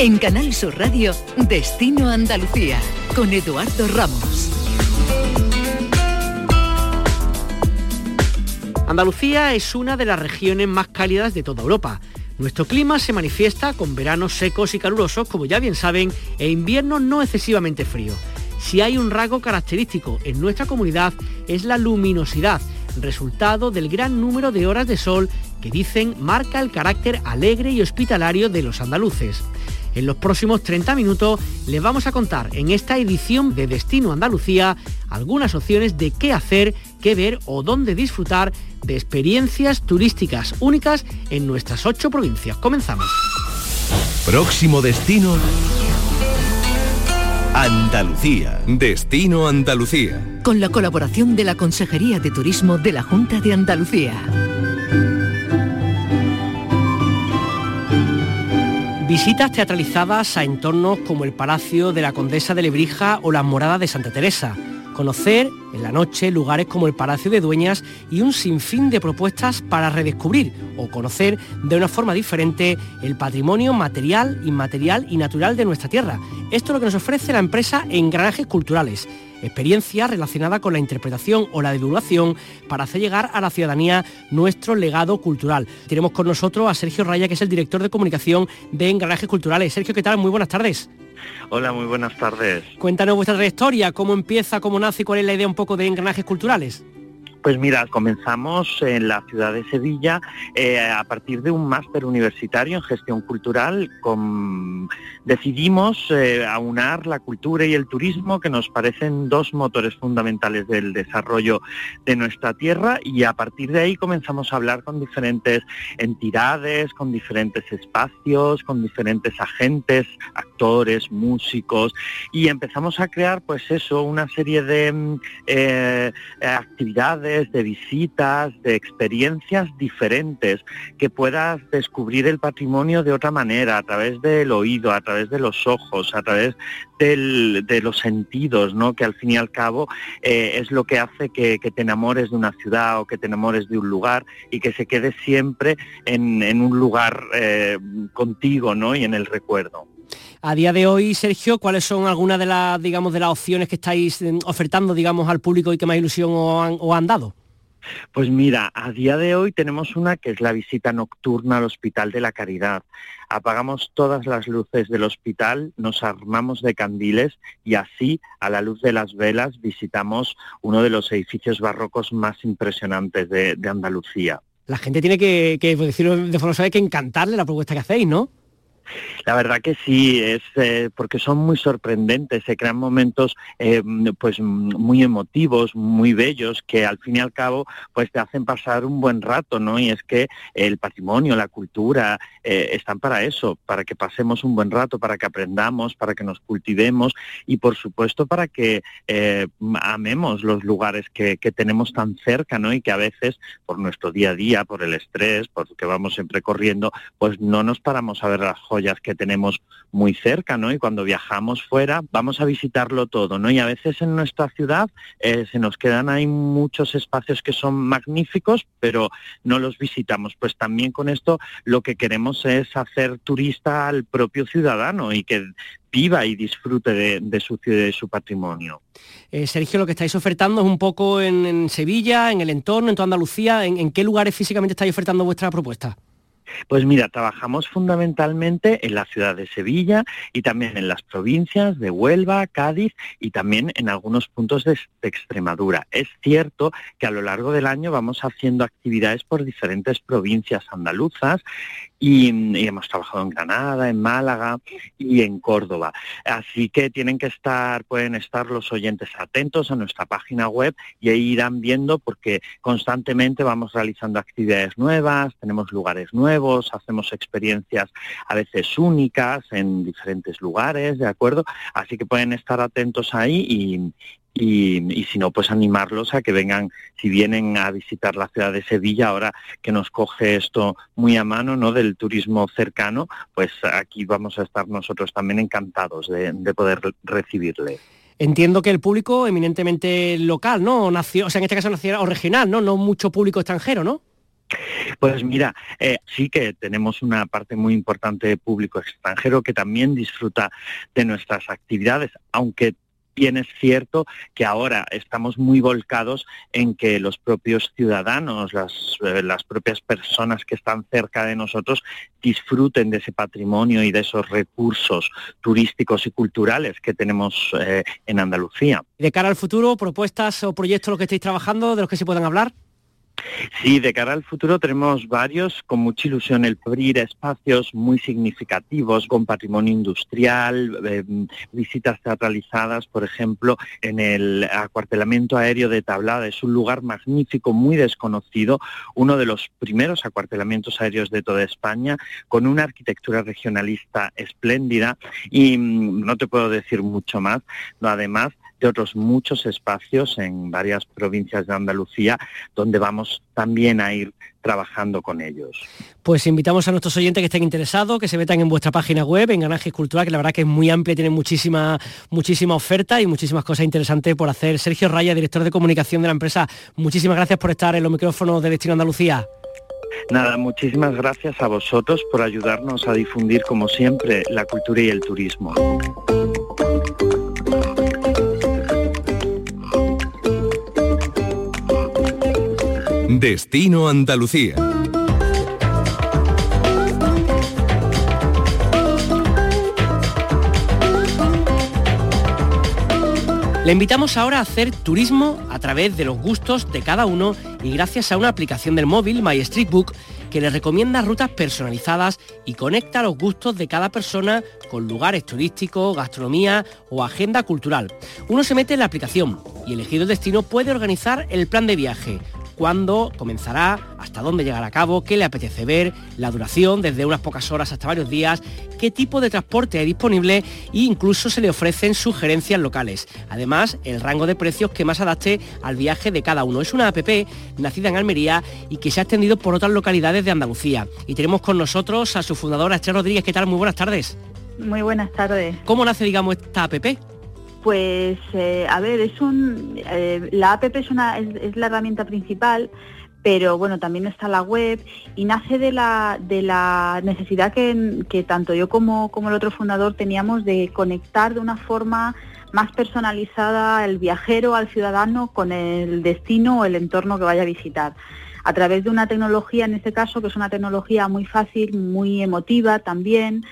En Canal Sur Radio, Destino Andalucía, con Eduardo Ramos. Andalucía es una de las regiones más cálidas de toda Europa. Nuestro clima se manifiesta con veranos secos y calurosos, como ya bien saben, e inviernos no excesivamente fríos. Si hay un rasgo característico en nuestra comunidad es la luminosidad, resultado del gran número de horas de sol que dicen marca el carácter alegre y hospitalario de los andaluces. En los próximos 30 minutos les vamos a contar en esta edición de Destino Andalucía algunas opciones de qué hacer, qué ver o dónde disfrutar de experiencias turísticas únicas en nuestras ocho provincias. Comenzamos. Próximo destino. Andalucía. Destino Andalucía. Con la colaboración de la Consejería de Turismo de la Junta de Andalucía. Visitas teatralizadas a entornos como el Palacio de la Condesa de Lebrija o las Moradas de Santa Teresa. Conocer en la noche lugares como el Palacio de Dueñas y un sinfín de propuestas para redescubrir o conocer de una forma diferente el patrimonio material, inmaterial y natural de nuestra tierra. Esto es lo que nos ofrece la empresa Engranajes Culturales experiencia relacionada con la interpretación o la divulgación para hacer llegar a la ciudadanía nuestro legado cultural. Tenemos con nosotros a Sergio Raya, que es el director de comunicación de Engranajes Culturales. Sergio, ¿qué tal? Muy buenas tardes. Hola, muy buenas tardes. Cuéntanos vuestra trayectoria, cómo empieza, cómo nace y cuál es la idea un poco de engranajes culturales. Pues mira, comenzamos en la ciudad de Sevilla eh, a partir de un máster universitario en gestión cultural. Decidimos eh, aunar la cultura y el turismo, que nos parecen dos motores fundamentales del desarrollo de nuestra tierra, y a partir de ahí comenzamos a hablar con diferentes entidades, con diferentes espacios, con diferentes agentes, actores, músicos, y empezamos a crear, pues eso, una serie de mm, eh, actividades de visitas, de experiencias diferentes, que puedas descubrir el patrimonio de otra manera, a través del oído, a través de los ojos, a través de los sentidos, ¿no? que al fin y al cabo eh, es lo que hace que, te enamores de una ciudad o que te enamores de un lugar y que se quede siempre en, un lugar eh, contigo ¿no? y en el recuerdo. A día de hoy, Sergio, ¿cuáles son algunas de las, digamos, de las opciones que estáis eh, ofertando, digamos, al público y que más ilusión os han, dado? Pues mira, a día de hoy tenemos una que es la visita nocturna al Hospital de la Caridad. Apagamos todas las luces del hospital, nos armamos de candiles y así, a la luz de las velas, visitamos uno de los edificios barrocos más impresionantes de, Andalucía. La gente tiene que, que decirlo de forma suave, que encantarle la propuesta que hacéis, ¿no? La verdad que sí, es eh, porque son muy sorprendentes, se crean momentos eh, pues muy emotivos, muy bellos, que al fin y al cabo pues te hacen pasar un buen rato, ¿no? Y es que el patrimonio, la cultura, eh, están para eso, para que pasemos un buen rato, para que aprendamos, para que nos cultivemos y por supuesto para que amemos los lugares que, que, tenemos tan cerca, ¿no? Y que a veces por nuestro día a día, por el estrés, porque vamos siempre corriendo, pues no nos paramos a ver las joyas que tenemos muy cerca, ¿no? Y cuando viajamos fuera, vamos a visitarlo todo, ¿no? Y a veces en nuestra ciudad eh, se nos quedan ahí muchos espacios que son magníficos, pero no los visitamos. Pues también con esto lo que queremos es hacer turista al propio ciudadano y que viva y disfrute de, su ciudad y de su patrimonio. Eh, Sergio, lo que estáis ofertando es un poco en, Sevilla, en el entorno, en toda Andalucía. ¿En qué lugares físicamente estáis ofertando vuestra propuesta? Pues mira, trabajamos fundamentalmente en la ciudad de Sevilla y también en las provincias de Huelva, Cádiz y también en algunos puntos de, Extremadura. Es cierto que a lo largo del año vamos haciendo actividades por diferentes provincias andaluzas y, hemos trabajado en Granada, en Málaga y en Córdoba. Así que tienen que estar, pueden estar los oyentes atentos a nuestra página web y ahí irán viendo porque constantemente vamos realizando actividades nuevas, tenemos lugares nuevos, hacemos experiencias a veces únicas en diferentes lugares, ¿de acuerdo? Así que pueden estar atentos ahí y, y, si no, pues animarlos a que vengan, si vienen a visitar la ciudad de Sevilla, ahora que nos coge esto muy a mano, ¿no? Del turismo cercano, pues aquí vamos a estar nosotros también encantados de, poder recibirle. Entiendo que el público eminentemente local, ¿no? Nació, o sea, en este caso nacional o regional, ¿no? No mucho público extranjero, ¿no? Pues mira, eh, sí que tenemos una parte muy importante de público extranjero que también disfruta de nuestras actividades, aunque bien es cierto que ahora estamos muy volcados en que los propios ciudadanos, las, eh, las, propias personas que están cerca de nosotros disfruten de ese patrimonio y de esos recursos turísticos y culturales que tenemos eh, en Andalucía. De cara al futuro, propuestas o proyectos los que estáis trabajando, de los que se puedan hablar. Sí, de cara al futuro tenemos varios, con mucha ilusión el abrir espacios muy significativos con patrimonio industrial, em, visitas teatralizadas, por ejemplo, en el acuartelamiento aéreo de Tablada. Es un lugar magnífico, muy desconocido, uno de los primeros acuartelamientos aéreos de toda España, con una arquitectura regionalista espléndida y mm, no te puedo decir mucho más. Además, de otros muchos espacios en varias provincias de Andalucía donde vamos también a ir trabajando con ellos. Pues invitamos a nuestros oyentes que estén interesados, que se metan en vuestra página web, en Ganajes Cultural, que la verdad que es muy amplia, tiene muchísima, muchísima oferta y muchísimas cosas interesantes por hacer. Sergio Raya, director de comunicación de la empresa, muchísimas gracias por estar en los micrófonos de Destino Andalucía. Nada, muchísimas gracias a vosotros por ayudarnos a difundir, como siempre, la cultura y el turismo. Destino Andalucía. Le invitamos ahora a hacer turismo a través de los gustos de cada uno y gracias a una aplicación del móvil, My Street Book, que le recomienda rutas personalizadas y conecta los gustos de cada persona con lugares turísticos, gastronomía o agenda cultural. Uno se mete en la aplicación y elegido el destino puede organizar el plan de viaje, cuándo comenzará, hasta dónde llegará a cabo, qué le apetece ver, la duración, desde unas pocas horas hasta varios días, qué tipo de transporte hay disponible e incluso se le ofrecen sugerencias locales. Además, el rango de precios que más adapte al viaje de cada uno. Es una app nacida en Almería y que se ha extendido por otras localidades de Andalucía. Y tenemos con nosotros a su fundadora, Esther Rodríguez. ¿Qué tal? Muy buenas tardes. Muy buenas tardes. ¿Cómo nace, digamos, esta app? Pues, eh, a ver, es un, eh, la app es, una, es, la herramienta principal, pero bueno, también está la web y nace de la, de la necesidad que, que tanto yo como, como el otro fundador teníamos de conectar de una forma más personalizada el viajero, al ciudadano, con el destino o el entorno que vaya a visitar. A través de una tecnología, en este caso, que es una tecnología muy fácil, muy emotiva también,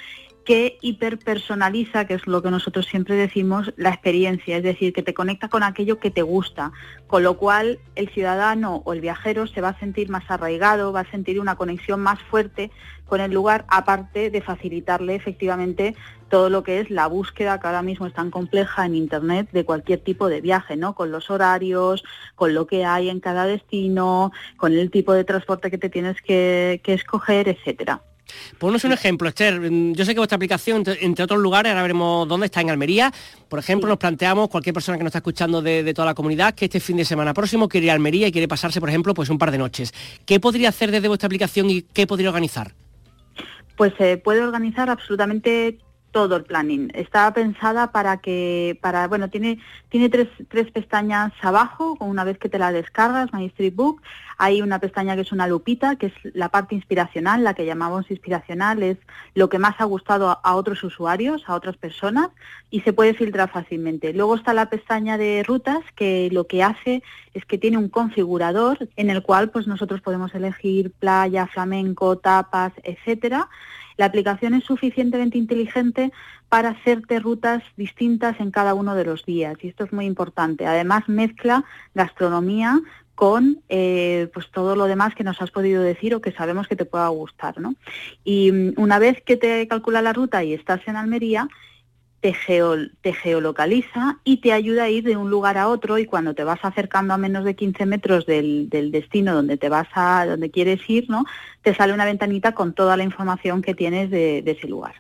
que hiperpersonaliza, que es lo que nosotros siempre decimos, la experiencia, es decir, que te conecta con aquello que te gusta, con lo cual el ciudadano o el viajero se va a sentir más arraigado, va a sentir una conexión más fuerte con el lugar, aparte de facilitarle efectivamente todo lo que es la búsqueda que ahora mismo es tan compleja en Internet de cualquier tipo de viaje, ¿no? Con los horarios, con lo que hay en cada destino, con el tipo de transporte que te tienes que, que escoger, etcétera. Ponnos un ejemplo, Esther. Yo sé que vuestra aplicación, entre otros lugares, ahora veremos dónde está en Almería. Por ejemplo, nos planteamos, cualquier persona que nos está escuchando de, toda la comunidad, que este fin de semana próximo quiere ir a Almería y quiere pasarse, por ejemplo, pues un par de noches. ¿Qué podría hacer desde vuestra aplicación y qué podría organizar? Pues se puede organizar absolutamente todo el planning. Está pensada para que, para, bueno, tiene, tiene tres, tres pestañas abajo, una vez que te la descargas, My Street Book, hay una pestaña que es una lupita, que es la parte inspiracional, la que llamamos inspiracional, es lo que más ha gustado a, otros usuarios, a otras personas, y se puede filtrar fácilmente. Luego está la pestaña de rutas, que lo que hace es que tiene un configurador en el cual pues nosotros podemos elegir playa, flamenco, tapas, etcétera la aplicación es suficientemente inteligente para hacerte rutas distintas en cada uno de los días y esto es muy importante. Además mezcla gastronomía con eh, pues todo lo demás que nos has podido decir o que sabemos que te pueda gustar. ¿no? Y mm, una vez que te calcula la ruta y estás en Almería, te, geolocaliza y te ayuda a ir de un lugar a otro y cuando te vas acercando a menos de 15 metros del, destino donde te vas a, donde quieres ir, ¿no? Te sale una ventanita con toda la información que tienes de, ese lugar.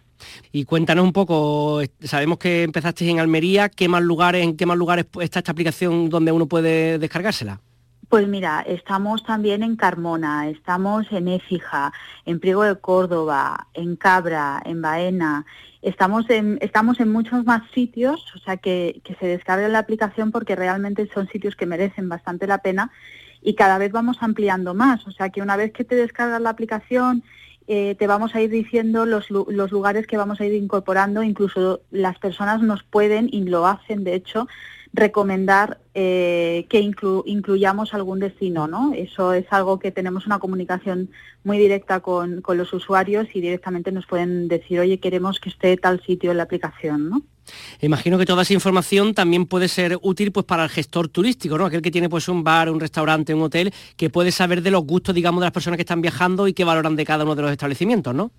Y cuéntanos un poco, sabemos que empezaste en Almería, ¿qué más lugares, en qué más lugares está esta aplicación donde uno puede descargársela? Pues mira, estamos también en Carmona, estamos en Écija, en Priego de Córdoba, en Cabra, en Baena, Estamos en, estamos en muchos más sitios, o sea que, que se descargue la aplicación porque realmente son sitios que merecen bastante la pena y cada vez vamos ampliando más. O sea que una vez que te descargas la aplicación, eh, te vamos a ir diciendo los, los, lugares que vamos a ir incorporando, incluso las personas nos pueden, y lo hacen de hecho, recomendar eh, que incluyamos algún destino, ¿no? Eso es algo que tenemos una comunicación muy directa con, los usuarios y directamente nos pueden decir, oye, queremos que esté tal sitio en la aplicación, ¿no? Imagino que toda esa información también puede ser útil pues para el gestor turístico, ¿no? Aquel que tiene pues un bar, un restaurante, un hotel, que puede saber de los gustos, digamos, de las personas que están viajando y que valoran de cada uno de los establecimientos, ¿no?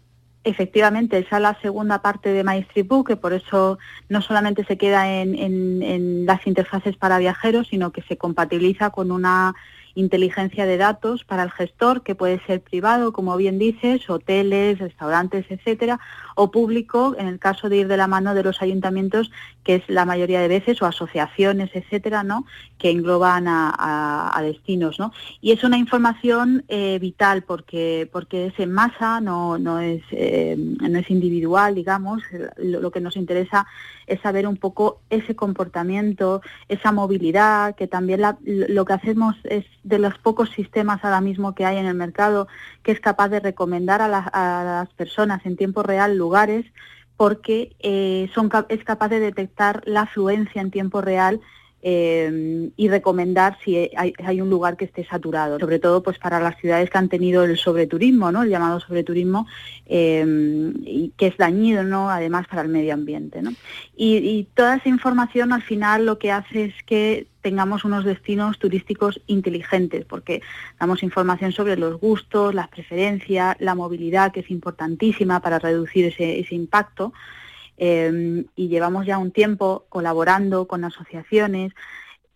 Efectivamente, esa es la segunda parte de MyStripBook, que por eso no solamente se queda en, en las interfaces para viajeros, sino que se compatibiliza con una inteligencia de datos para el gestor, que puede ser privado, como bien dices, hoteles, restaurantes, etcétera, o público, en el caso de ir de la mano de los ayuntamientos, que es la mayoría de veces, o asociaciones, etcétera, ¿no? que engloban a, destinos. ¿no? Y es una información eh, vital porque, porque es en masa, no, no, es, eh, no es individual, digamos. Lo, que nos interesa es saber un poco ese comportamiento, esa movilidad, que también lo que hacemos es de los pocos sistemas ahora mismo que hay en el mercado que es capaz de recomendar a, las personas en tiempo real lugares porque eh, son, es capaz de detectar la afluencia en tiempo real eh, y recomendar si hay, un lugar que esté saturado, sobre todo pues para las ciudades que han tenido el sobreturismo, ¿no? el llamado sobreturismo, eh, y que es dañino ¿no? además para el medio ambiente. ¿no? Y, toda esa información al final lo que hace es que tengamos unos destinos turísticos inteligentes, porque damos información sobre los gustos, las preferencias, la movilidad, que es importantísima para reducir ese, ese impacto. Em, y llevamos ya un tiempo colaborando con asociaciones,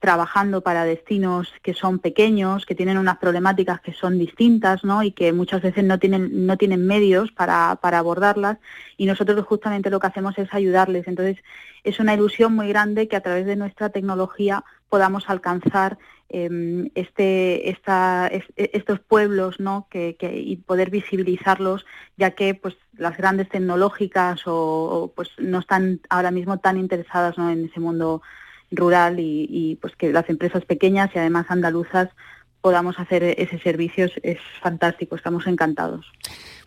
trabajando para destinos que son pequeños, que tienen unas problemáticas que son distintas ¿no? y que muchas veces no tienen, no tienen medios para, para abordarlas y nosotros justamente lo que hacemos es ayudarles. Entonces es una ilusión muy grande que a través de nuestra tecnología podamos alcanzar este, esta, e, estos pueblos ¿no? que, y poder visibilizarlos, ya que pues, las grandes tecnológicas o, pues, no están ahora mismo tan interesadas ¿no? en ese mundo rural y, pues que las empresas pequeñas y además andaluzas podamos hacer ese servicio es fantástico, estamos encantados.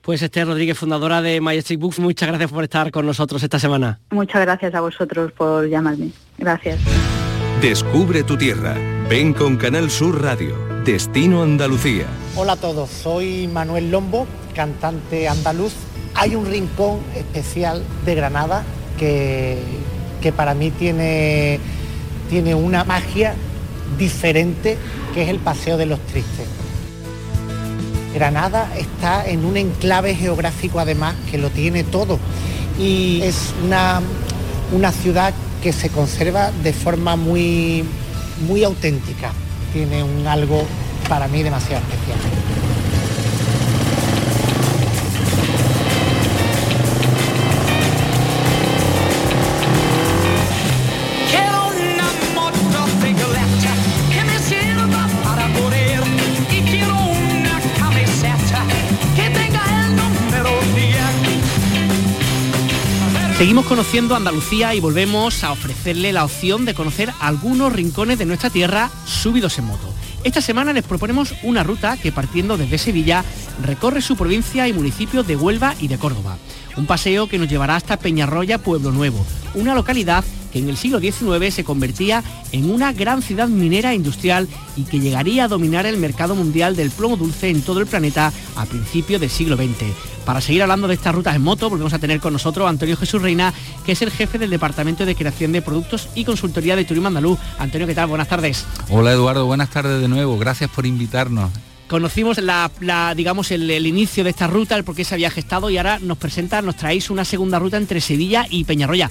Pues Esther Rodríguez, fundadora de Majestic Books, muchas gracias por estar con nosotros esta semana. Muchas gracias a vosotros por llamarme. Gracias. Descubre tu tierra. Ven con Canal Sur Radio. Destino Andalucía. Hola a todos, soy Manuel Lombo, cantante andaluz. Hay un rincón especial de Granada que, que para mí tiene, tiene una magia diferente, que es el Paseo de los Tristes. Granada está en un enclave geográfico además que lo tiene todo y es una, una ciudad que se conserva de forma muy, muy auténtica. Tiene un algo para mí demasiado especial. Seguimos conociendo Andalucía y volvemos a ofrecerle la opción de conocer algunos rincones de nuestra tierra subidos en moto. Esta semana les proponemos una ruta que partiendo desde Sevilla recorre su provincia y municipios de Huelva y de Córdoba. Un paseo que nos llevará hasta Peñarroya, Pueblo Nuevo, una localidad que en el siglo XIX se convertía en una gran ciudad minera e industrial y que llegaría a dominar el mercado mundial del plomo dulce en todo el planeta a principios del siglo XX. Para seguir hablando de estas rutas en moto, volvemos a tener con nosotros a Antonio Jesús Reina, que es el jefe del Departamento de Creación de Productos y Consultoría de Turismo Andaluz. Antonio, ¿qué tal? Buenas tardes. Hola Eduardo, buenas tardes de nuevo. Gracias por invitarnos conocimos la, digamos el, inicio de esta ruta, el por qué se había gestado y ahora nos presenta, nos traéis una segunda ruta entre Sevilla y Peñarroya.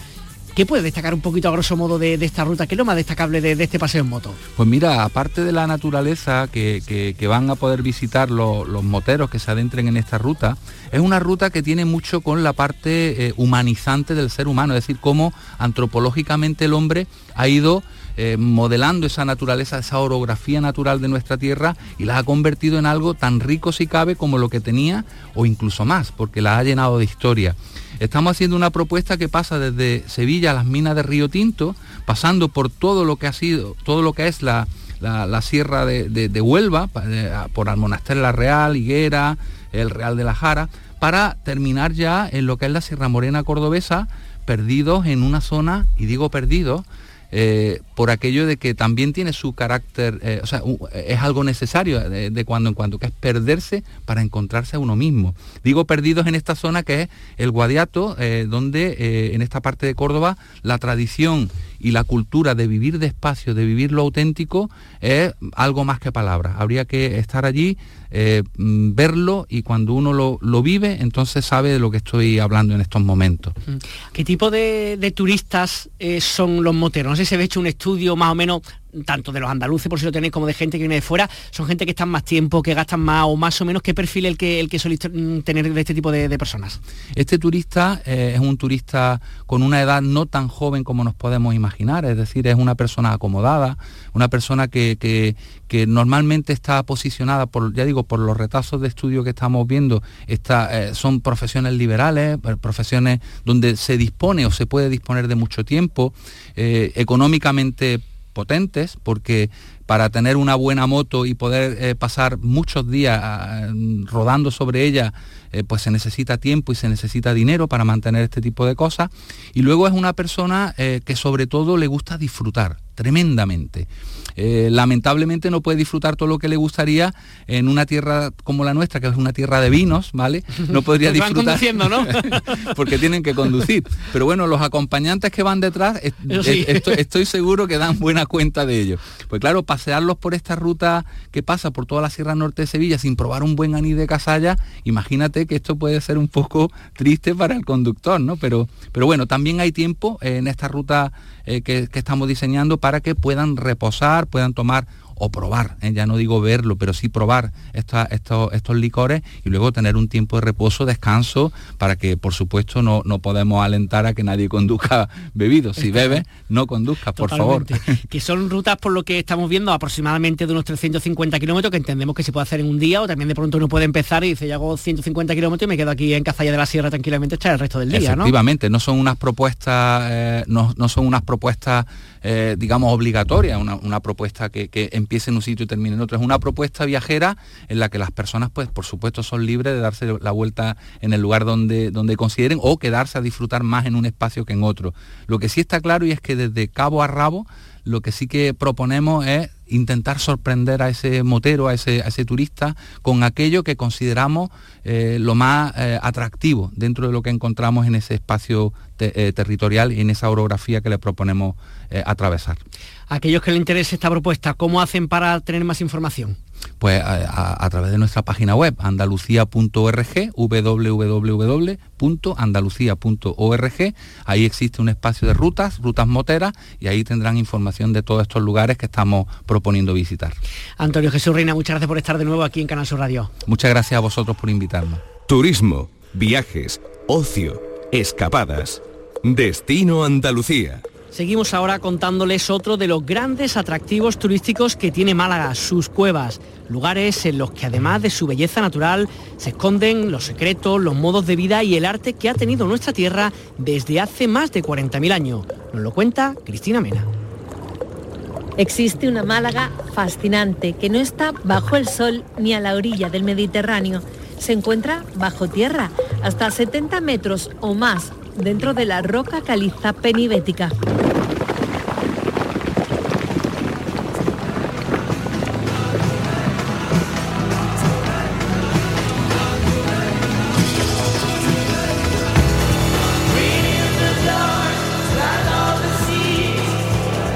¿Qué puede destacar un poquito a grosso modo de, esta ruta? ¿Qué es lo más destacable de, este paseo en moto? Pues mira, aparte de la naturaleza que, van a poder visitar los moteros que se adentren en esta ruta, es una ruta que tiene mucho con la parte eh, humanizante del ser humano, es decir, cómo antropológicamente el hombre ha ido eh, modelando esa naturaleza, esa orografía natural de nuestra tierra y la ha convertido en algo tan rico si cabe como lo que tenía o incluso más, porque la ha llenado de historia. Estamos haciendo una propuesta que pasa desde Sevilla a las minas de Río Tinto, pasando por todo lo que ha sido, todo lo que es la, la, sierra de, Huelva, por Almonaster La Real, Higuera, el Real de la Jara, para terminar ya en lo que es la Sierra Morena Cordobesa, perdidos en una zona, y digo perdidos, eh, por aquello de que también tiene su carácter, eh, o sea, es algo necesario de, cuando en cuando, que es perderse para encontrarse a uno mismo. Digo perdidos en esta zona que es el Guadiato, eh, donde en esta parte de Córdoba la tradición y la cultura de vivir despacio, de vivir lo auténtico, es algo más que palabras. Habría que estar allí, mm, verlo y cuando uno lo, vive, entonces sabe de lo que estoy hablando en estos momentos. ¿Qué tipo de, turistas son los moteros? Se ha hecho un estudio más o menos tanto de los andaluces, por si lo tenéis, como de gente que viene de fuera, son gente que están más tiempo, que gastan más o más o menos, ¿qué perfil el que, el que soléis tener de este tipo de, personas? Este turista eh, es un turista con una edad no tan joven como nos podemos imaginar, es decir, es una persona acomodada, una persona que, que, normalmente está posicionada, por, ya digo, por los retazos de estudio que estamos viendo, está, eh, son profesiones liberales, eh, profesiones donde se dispone o se puede disponer de mucho tiempo, económicamente potentes porque para tener una buena moto y poder eh, pasar muchos días ah, rodando sobre ella, eh, pues se necesita tiempo y se necesita dinero para mantener este tipo de cosas. Y luego es una persona eh, que sobre todo le gusta disfrutar tremendamente. Lamentablemente no puede disfrutar todo lo que le gustaría en una tierra como la nuestra, que es una tierra de vinos, ¿vale? No podría disfrutar. ¿no? porque tienen que conducir. Pero bueno, los acompañantes que van detrás, estoy, seguro que dan buena cuenta de ello. Pues claro, pasearlos por esta ruta que pasa por toda la Sierra Norte de Sevilla sin probar un buen anís de casalla, imagínate que esto puede ser un poco triste para el conductor, ¿no? Pero, pero bueno, también hay tiempo en esta ruta eh, que, estamos diseñando para que puedan reposar, puedan tomar o probar, ¿eh? ya no digo verlo, pero sí probar estos, estos, licores y luego tener un tiempo de reposo, descanso, para que por supuesto no, no podemos alentar a que nadie conduzca bebido. Si bebe, no conduzca, por favor. Que son rutas por lo que estamos viendo aproximadamente de unos 350 kilómetros que entendemos que se puede hacer en un día o también de pronto uno puede empezar y dice, ya hago 150 kilómetros y me quedo aquí en Cazalla de la Sierra tranquilamente hasta el resto del día. Efectivamente, no, son unas propuestas, eh, no, son unas propuestas, eh, digamos, obligatorias, una, propuesta que, que empiece en un sitio y termine en otro. Es una propuesta viajera en la que las personas, pues, por supuesto, son libres de darse la vuelta en el lugar donde, donde consideren o quedarse a disfrutar más en un espacio que en otro. Lo que sí está claro y es que desde cabo a rabo lo que sí que proponemos es intentar sorprender a ese motero, a ese, a ese turista, con aquello que consideramos eh, lo más eh, atractivo dentro de lo que encontramos en ese espacio eh, territorial y en esa orografía que le proponemos atravesar. Aquellos que les interese esta propuesta, ¿cómo hacen para tener más información? Pues a, través de nuestra página web andalucía.org, www.andalucía.org. Ahí existe un espacio de rutas, rutas moteras, y ahí tendrán información de todos estos lugares que estamos proponiendo visitar. Antonio Jesús Reina, muchas gracias por estar de nuevo aquí en Canal Sur Radio. Muchas gracias a vosotros por invitarnos. Turismo, viajes, ocio, escapadas. Destino Andalucía. Seguimos ahora contándoles otro de los grandes atractivos turísticos que tiene Málaga, sus cuevas, lugares en los que además de su belleza natural se esconden los secretos, los modos de vida y el arte que ha tenido nuestra tierra desde hace más de 40.000 años. Nos lo cuenta Cristina Mena. Existe una Málaga fascinante que no está bajo el sol ni a la orilla del Mediterráneo. Se encuentra bajo tierra, hasta 70 metros o más dentro de la roca caliza penibética.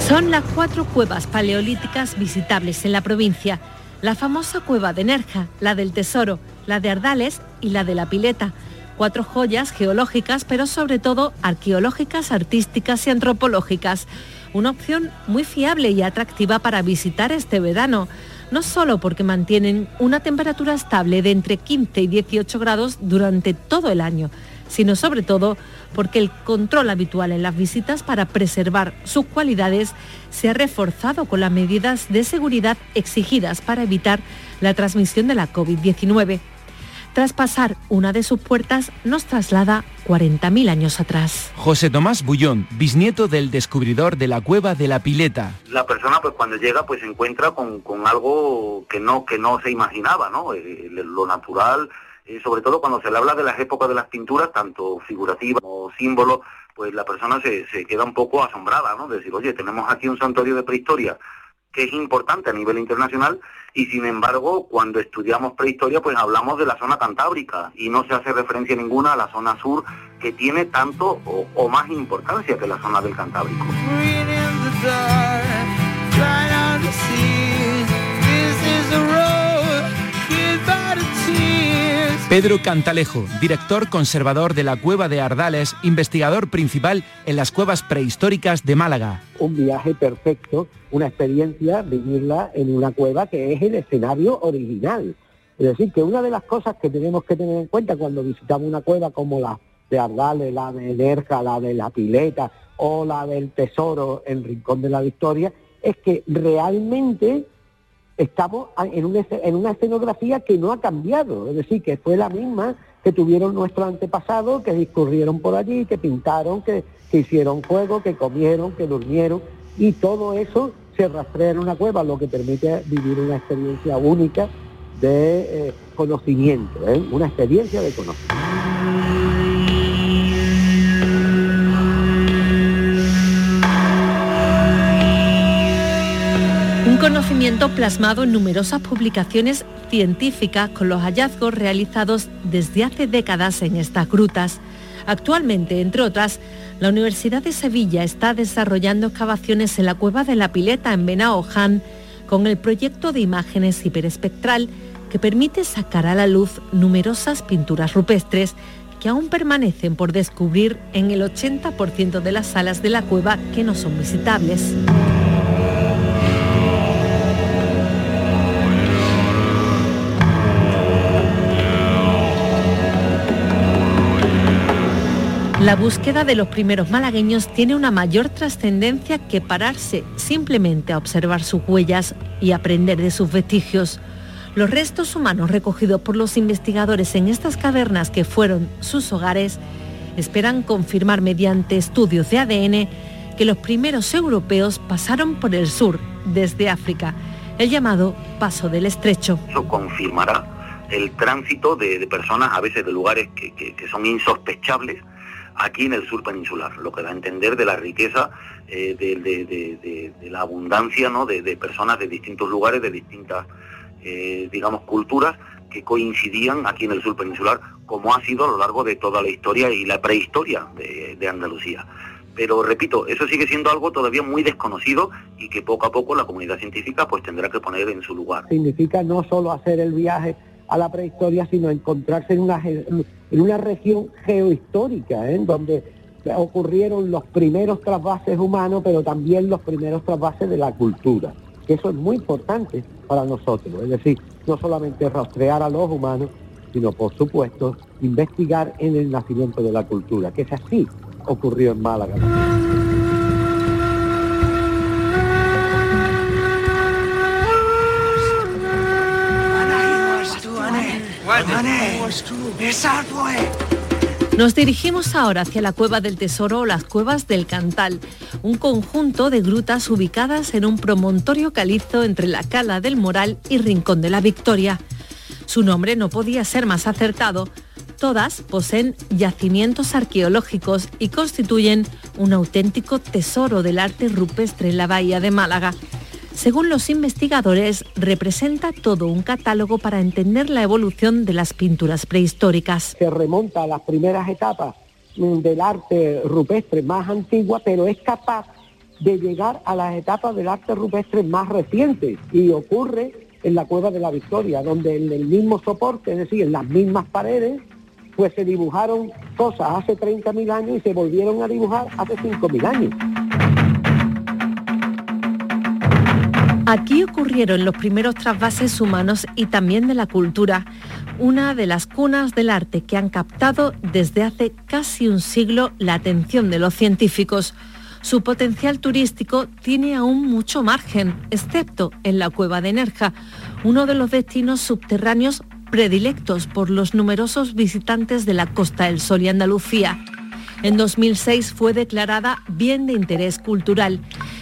Son las cuatro cuevas paleolíticas visitables en la provincia. La famosa cueva de Nerja, la del Tesoro, la de Ardales y la de la Pileta cuatro joyas geológicas, pero sobre todo arqueológicas, artísticas y antropológicas. Una opción muy fiable y atractiva para visitar este verano, no solo porque mantienen una temperatura estable de entre 15 y 18 grados durante todo el año, sino sobre todo porque el control habitual en las visitas para preservar sus cualidades se ha reforzado con las medidas de seguridad exigidas para evitar la transmisión de la COVID-19. Tras pasar una de sus puertas, nos traslada 40.000 años atrás. José Tomás Bullón, bisnieto del descubridor de la cueva de la Pileta. La persona pues cuando llega pues se encuentra con, algo que no, que no se imaginaba, ¿no? Eh, lo natural, eh, sobre todo cuando se le habla de las épocas de las pinturas, tanto figurativas como símbolos, pues la persona se, se queda un poco asombrada, ¿no? De decir, oye, tenemos aquí un santuario de prehistoria que es importante a nivel internacional y sin embargo cuando estudiamos prehistoria pues hablamos de la zona cantábrica y no se hace referencia ninguna a la zona sur que tiene tanto o, más importancia que la zona del Cantábrico. Pedro Cantalejo, director conservador de la Cueva de Ardales, investigador principal en las cuevas prehistóricas de Málaga. Un viaje perfecto, una experiencia, vivirla en una cueva que es el escenario original. Es decir, que una de las cosas que tenemos que tener en cuenta cuando visitamos una cueva como la de Ardales, la de Nerja, la de La Pileta o la del Tesoro en Rincón de la Victoria, es que realmente estamos en una, en una escenografía que no ha cambiado, es decir, que fue la misma que tuvieron nuestros antepasados, que discurrieron por allí, que pintaron, que, hicieron fuego, que comieron, que durmieron, y todo eso se rastrea en una cueva, lo que permite vivir una experiencia única de eh, conocimiento, ¿eh? una experiencia de conocimiento. Conocimiento plasmado en numerosas publicaciones científicas con los hallazgos realizados desde hace décadas en estas grutas. Actualmente, entre otras, la Universidad de Sevilla está desarrollando excavaciones en la cueva de la Pileta en Benaoján con el proyecto de imágenes hiperespectral que permite sacar a la luz numerosas pinturas rupestres que aún permanecen por descubrir en el 80% de las salas de la cueva que no son visitables. La búsqueda de los primeros malagueños tiene una mayor trascendencia que pararse simplemente a observar sus huellas y aprender de sus vestigios. Los restos humanos recogidos por los investigadores en estas cavernas que fueron sus hogares esperan confirmar mediante estudios de ADN que los primeros europeos pasaron por el sur, desde África, el llamado Paso del Estrecho. Eso confirmará el tránsito de, personas a veces de lugares que son insospechables aquí en el sur peninsular, lo que da a entender de la riqueza, eh, de, la abundancia ¿no? de, personas de distintos lugares, de distintas, eh, digamos, culturas que coincidían aquí en el sur peninsular, como ha sido a lo largo de toda la historia y la prehistoria de, Andalucía. Pero repito, eso sigue siendo algo todavía muy desconocido y que poco a poco la comunidad científica pues tendrá que poner en su lugar. Significa no solo hacer el viaje a la prehistoria, sino encontrarse en una, en una región geohistórica, en ¿eh? donde ocurrieron los primeros trasvases humanos, pero también los primeros trasvases de la cultura. Que eso es muy importante para nosotros, es decir, no solamente rastrear a los humanos, sino por supuesto investigar en el nacimiento de la cultura, que es así ocurrió en Málaga. Nos dirigimos ahora hacia la Cueva del Tesoro o las Cuevas del Cantal, un conjunto de grutas ubicadas en un promontorio calizo entre la Cala del Moral y Rincón de la Victoria. Su nombre no podía ser más acertado. Todas poseen yacimientos arqueológicos y constituyen un auténtico tesoro del arte rupestre en la bahía de Málaga según los investigadores, representa todo un catálogo para entender la evolución de las pinturas prehistóricas. Se remonta a las primeras etapas mm, del arte rupestre más antigua, pero es capaz de llegar a las etapas del arte rupestre más reciente y ocurre en la Cueva de la Victoria, donde en el mismo soporte, es decir, en las mismas paredes, pues se dibujaron cosas hace 30.000 años y se volvieron a dibujar hace 5.000 años. Aquí ocurrieron los primeros trasvases humanos y también de la cultura, una de las cunas del arte que han captado desde hace casi un siglo la atención de los científicos. Su potencial turístico tiene aún mucho margen, excepto en la cueva de Nerja, uno de los destinos subterráneos predilectos por los numerosos visitantes de la Costa del Sol y Andalucía. En 2006 fue declarada Bien de Interés Cultural.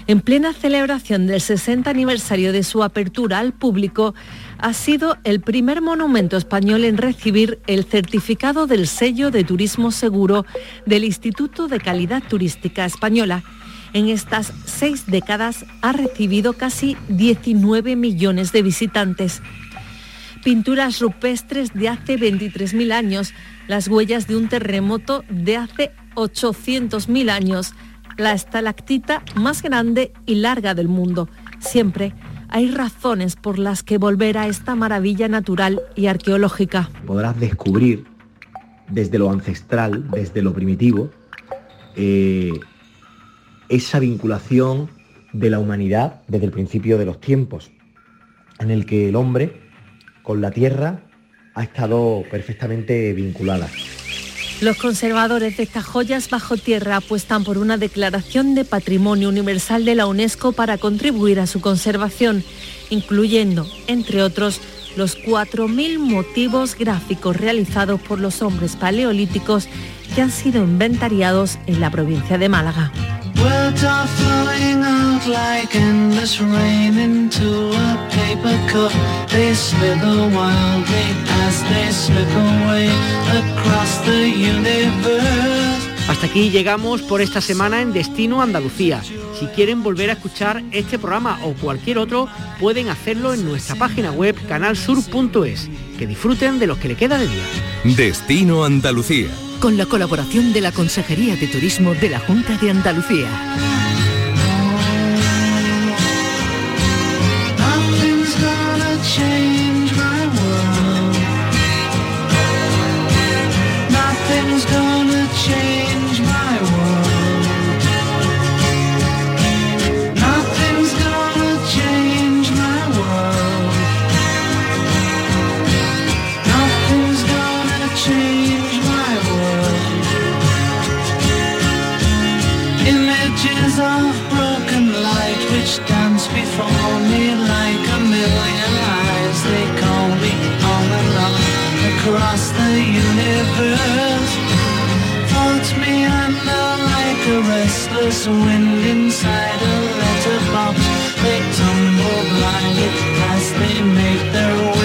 En plena celebración del 60 aniversario de su apertura al público, ha sido el primer monumento español en recibir el certificado del sello de turismo seguro del Instituto de Calidad Turística Española. En estas seis décadas ha recibido casi 19 millones de visitantes. Pinturas rupestres de hace 23.000 años, las huellas de un terremoto de hace 800.000 años, la estalactita más grande y larga del mundo. Siempre hay razones por las que volver a esta maravilla natural y arqueológica. Podrás descubrir desde lo ancestral, desde lo primitivo, eh, esa vinculación de la humanidad desde el principio de los tiempos, en el que el hombre con la tierra ha estado perfectamente vinculada. Los conservadores de estas joyas bajo tierra apuestan por una declaración de patrimonio universal de la UNESCO para contribuir a su conservación, incluyendo, entre otros, los 4.000 motivos gráficos realizados por los hombres paleolíticos que han sido inventariados en la provincia de Málaga. Hasta aquí llegamos por esta semana en Destino Andalucía. Si quieren volver a escuchar este programa o cualquier otro, pueden hacerlo en nuestra página web canalsur.es. Que disfruten de lo que le queda de día. Destino Andalucía. Con la colaboración de la Consejería de Turismo de la Junta de Andalucía. Images of broken light which dance before me like a million eyes. They call me on and on across the universe. Float me under like a restless wind inside a letterbox. They tumble blindly as they make their way.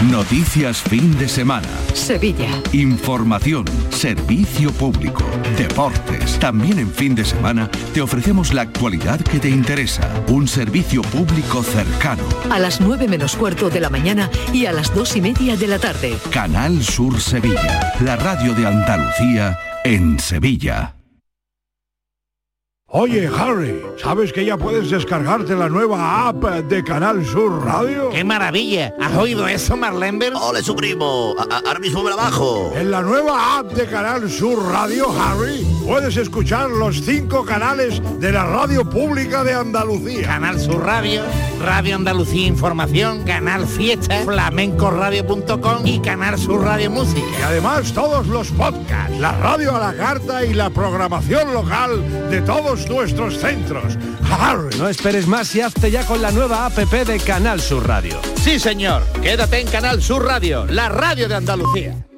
Noticias fin de semana. Sevilla. Información, servicio público, deportes. También en fin de semana te ofrecemos la actualidad que te interesa. Un servicio público cercano. A las 9 menos cuarto de la mañana y a las 2 y media de la tarde. Canal Sur Sevilla. La radio de Andalucía en Sevilla. Oye, Harry, ¿sabes que ya puedes descargarte la nueva app de Canal Sur Radio? ¡Qué maravilla! ¿Has oído eso, Marlenber? ¡Ole, su primo! A- ahora mismo me la bajo. En la nueva app de Canal Sur Radio, Harry, puedes escuchar los cinco canales de la radio pública de Andalucía. Canal Sur Radio, Radio Andalucía Información, Canal Fiesta, flamencoradio.com y Canal Sur Radio Música. Y además todos los podcasts, la radio a la carta y la programación local de todos nuestros centros. No esperes más y hazte ya con la nueva APP de Canal Sur Radio. Sí, señor. Quédate en Canal Sur Radio, la radio de Andalucía.